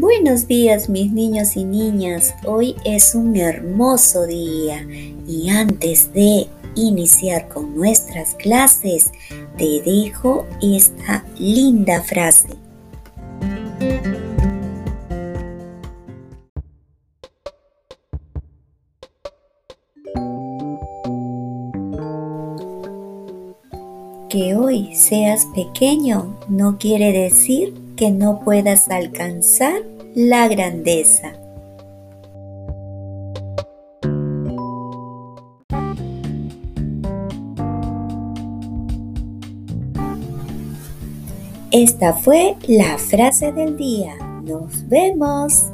Buenos días mis niños y niñas, hoy es un hermoso día y antes de iniciar con nuestras clases te dejo esta linda frase. Que hoy seas pequeño no quiere decir que no puedas alcanzar la grandeza. Esta fue la frase del día. Nos vemos.